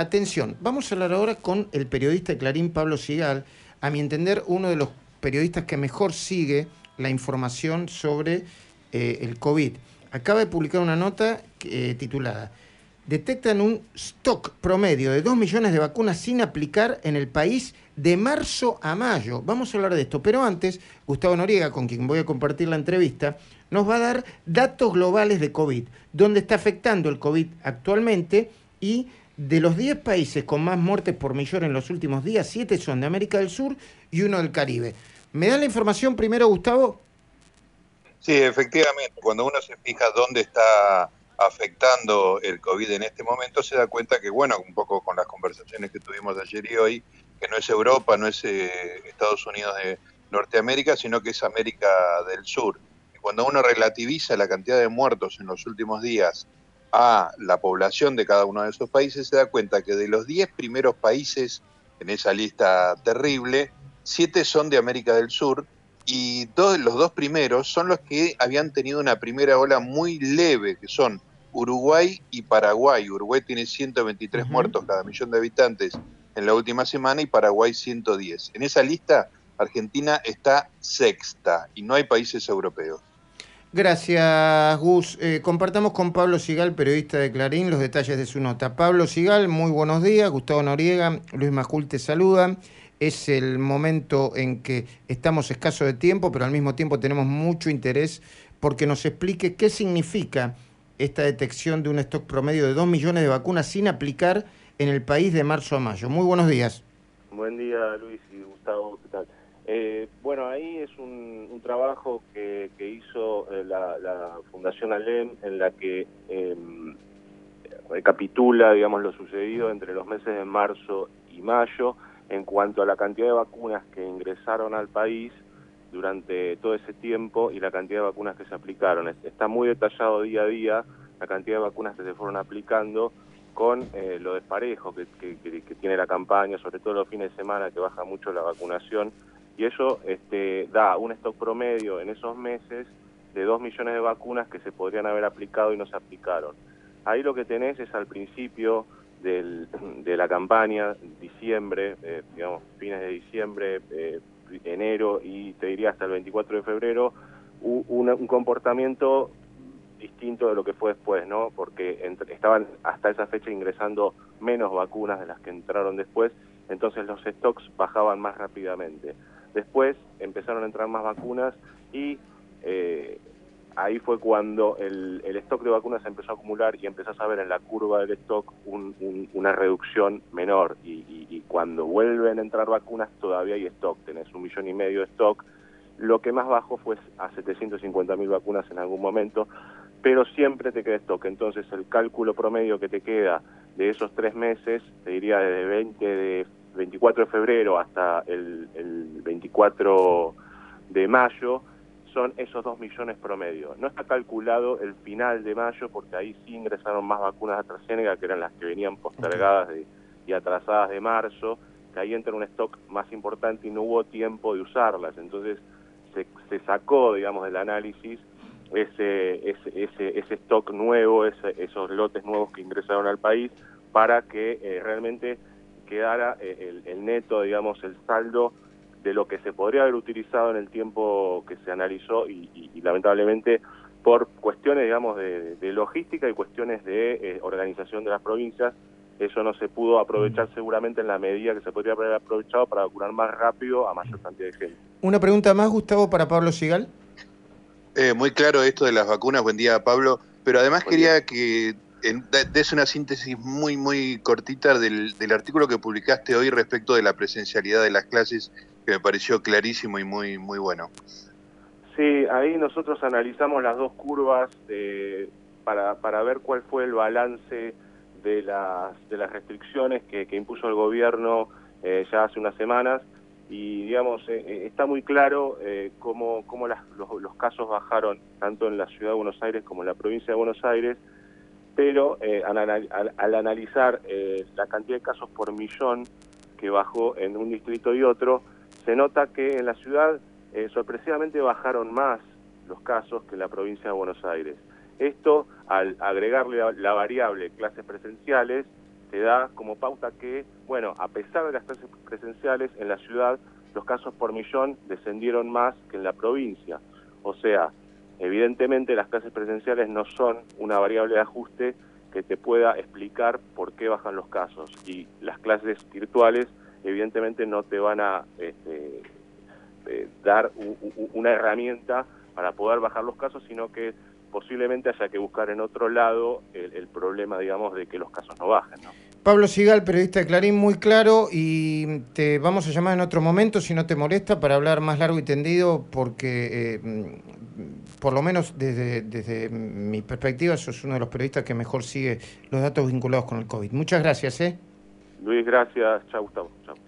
Atención, vamos a hablar ahora con el periodista Clarín, Pablo Sigal, a mi entender uno de los periodistas que mejor sigue la información sobre eh, el COVID. Acaba de publicar una nota eh, titulada Detectan un stock promedio de 2 millones de vacunas sin aplicar en el país de marzo a mayo. Vamos a hablar de esto, pero antes, Gustavo Noriega, con quien voy a compartir la entrevista, nos va a dar datos globales de COVID, dónde está afectando el COVID actualmente y de los 10 países con más muertes por millón en los últimos días, 7 son de América del Sur y uno del Caribe. ¿Me da la información primero, Gustavo? Sí, efectivamente. Cuando uno se fija dónde está afectando el COVID en este momento, se da cuenta que, bueno, un poco con las conversaciones que tuvimos ayer y hoy, que no es Europa, no es eh, Estados Unidos de Norteamérica, sino que es América del Sur. Y cuando uno relativiza la cantidad de muertos en los últimos días a la población de cada uno de esos países, se da cuenta que de los 10 primeros países en esa lista terrible, 7 son de América del Sur y dos, los dos primeros son los que habían tenido una primera ola muy leve, que son Uruguay y Paraguay. Uruguay tiene 123 muertos cada millón de habitantes en la última semana y Paraguay 110. En esa lista, Argentina está sexta y no hay países europeos. Gracias, Gus. Eh, compartamos con Pablo Sigal, periodista de Clarín, los detalles de su nota. Pablo Sigal, muy buenos días. Gustavo Noriega, Luis Majul te saludan. Es el momento en que estamos escasos de tiempo, pero al mismo tiempo tenemos mucho interés porque nos explique qué significa esta detección de un stock promedio de 2 millones de vacunas sin aplicar en el país de marzo a mayo. Muy buenos días. Buen día, Luis y Gustavo. ¿Qué tal? Eh, bueno, ahí es un, trabajo que, hizo eh, la, Fundación Alem en la que em, recapitula, digamos, lo sucedido entre los meses de marzo y mayo en cuanto a la cantidad de vacunas que ingresaron al país durante todo ese tiempo y la cantidad de vacunas que se aplicaron. Está muy detallado día a día la cantidad de vacunas que se fueron aplicando con eh, lo desparejo que, que, tiene la campaña, sobre todo los fines de semana que baja mucho la vacunación y eso este, da un stock promedio en esos meses de 2 millones de vacunas que se podrían haber aplicado y no se aplicaron. Ahí lo que tenés es al principio del, de la campaña, diciembre, eh, digamos, fines de diciembre, eh, enero y te diría hasta el 24 de febrero, un, un, comportamiento distinto de lo que fue después, ¿no? Porque estaban hasta esa fecha ingresando menos vacunas de las que entraron después, entonces los stocks bajaban más rápidamente. Después empezaron a entrar más vacunas y eh, ahí fue cuando el, stock de vacunas empezó a acumular y empezás a ver en la curva del stock una reducción menor. Y, cuando vuelven a entrar vacunas todavía hay stock, tenés un millón y medio de stock. Lo que más bajó fue a 750 mil vacunas en algún momento, pero siempre te queda stock. Entonces el cálculo promedio que te queda de esos tres meses, te diría desde 20 de 24 de febrero hasta el, 24 de mayo, son esos 2 millones promedio. No está calculado el final de mayo porque ahí sí ingresaron más vacunas de AstraZeneca que eran las que venían postergadas y atrasadas de marzo, que ahí entra un stock más importante y no hubo tiempo de usarlas. Entonces se, se sacó, digamos, del análisis ese, ese, ese, ese stock nuevo, esos lotes nuevos que ingresaron al país para que eh, realmente quedara eh, el, neto, digamos, el saldo de lo que se podría haber utilizado en el tiempo que se analizó y, lamentablemente por cuestiones, digamos, de, logística y cuestiones de eh, organización de las provincias, eso no se pudo aprovechar mm. seguramente en la medida que se podría haber aprovechado para vacunar más rápido a mayor cantidad de gente. Una pregunta más, Gustavo, para Pablo Sigal. Eh, muy claro esto de las vacunas. Buen día, Pablo. Pero además quería que es una síntesis muy, muy cortita del, artículo que publicaste hoy respecto de la presencialidad de las clases, que me pareció clarísimo y muy, muy bueno. Sí, ahí nosotros analizamos las dos curvas para, para ver cuál fue el balance de las, de las restricciones que, impuso el gobierno eh, ya hace unas semanas y digamos eh, eh, está muy claro cómo, cómo los, los, casos bajaron tanto en la ciudad de Buenos Aires como en la provincia de Buenos Aires pero eh, al, analizar eh, la cantidad de casos por millón que bajó en un distrito y otro, se nota que en la ciudad eh, sorpresivamente bajaron más los casos que en la provincia de Buenos Aires. Esto, al agregarle la variable clases presenciales, te da como pauta que, bueno, a pesar de las clases presenciales, en la ciudad los casos por millón descendieron más que en la provincia. O sea, evidentemente las clases presenciales no son una variable de ajuste que te pueda explicar por qué bajan los casos. Y las clases virtuales evidentemente no te van a este, eh, dar una herramienta para poder bajar los casos, sino que posiblemente haya que buscar en otro lado el, problema, digamos, de que los casos no bajen. Pablo Sigal, periodista de Clarín, muy claro y te vamos a llamar en otro momento, si no te molesta, para hablar más largo y tendido, porque eh, por lo menos desde, desde mi perspectiva sos uno de los periodistas que mejor sigue los datos vinculados con el COVID. Muchas gracias. ¿eh? Luis, gracias. Chao, Gustavo. Chao.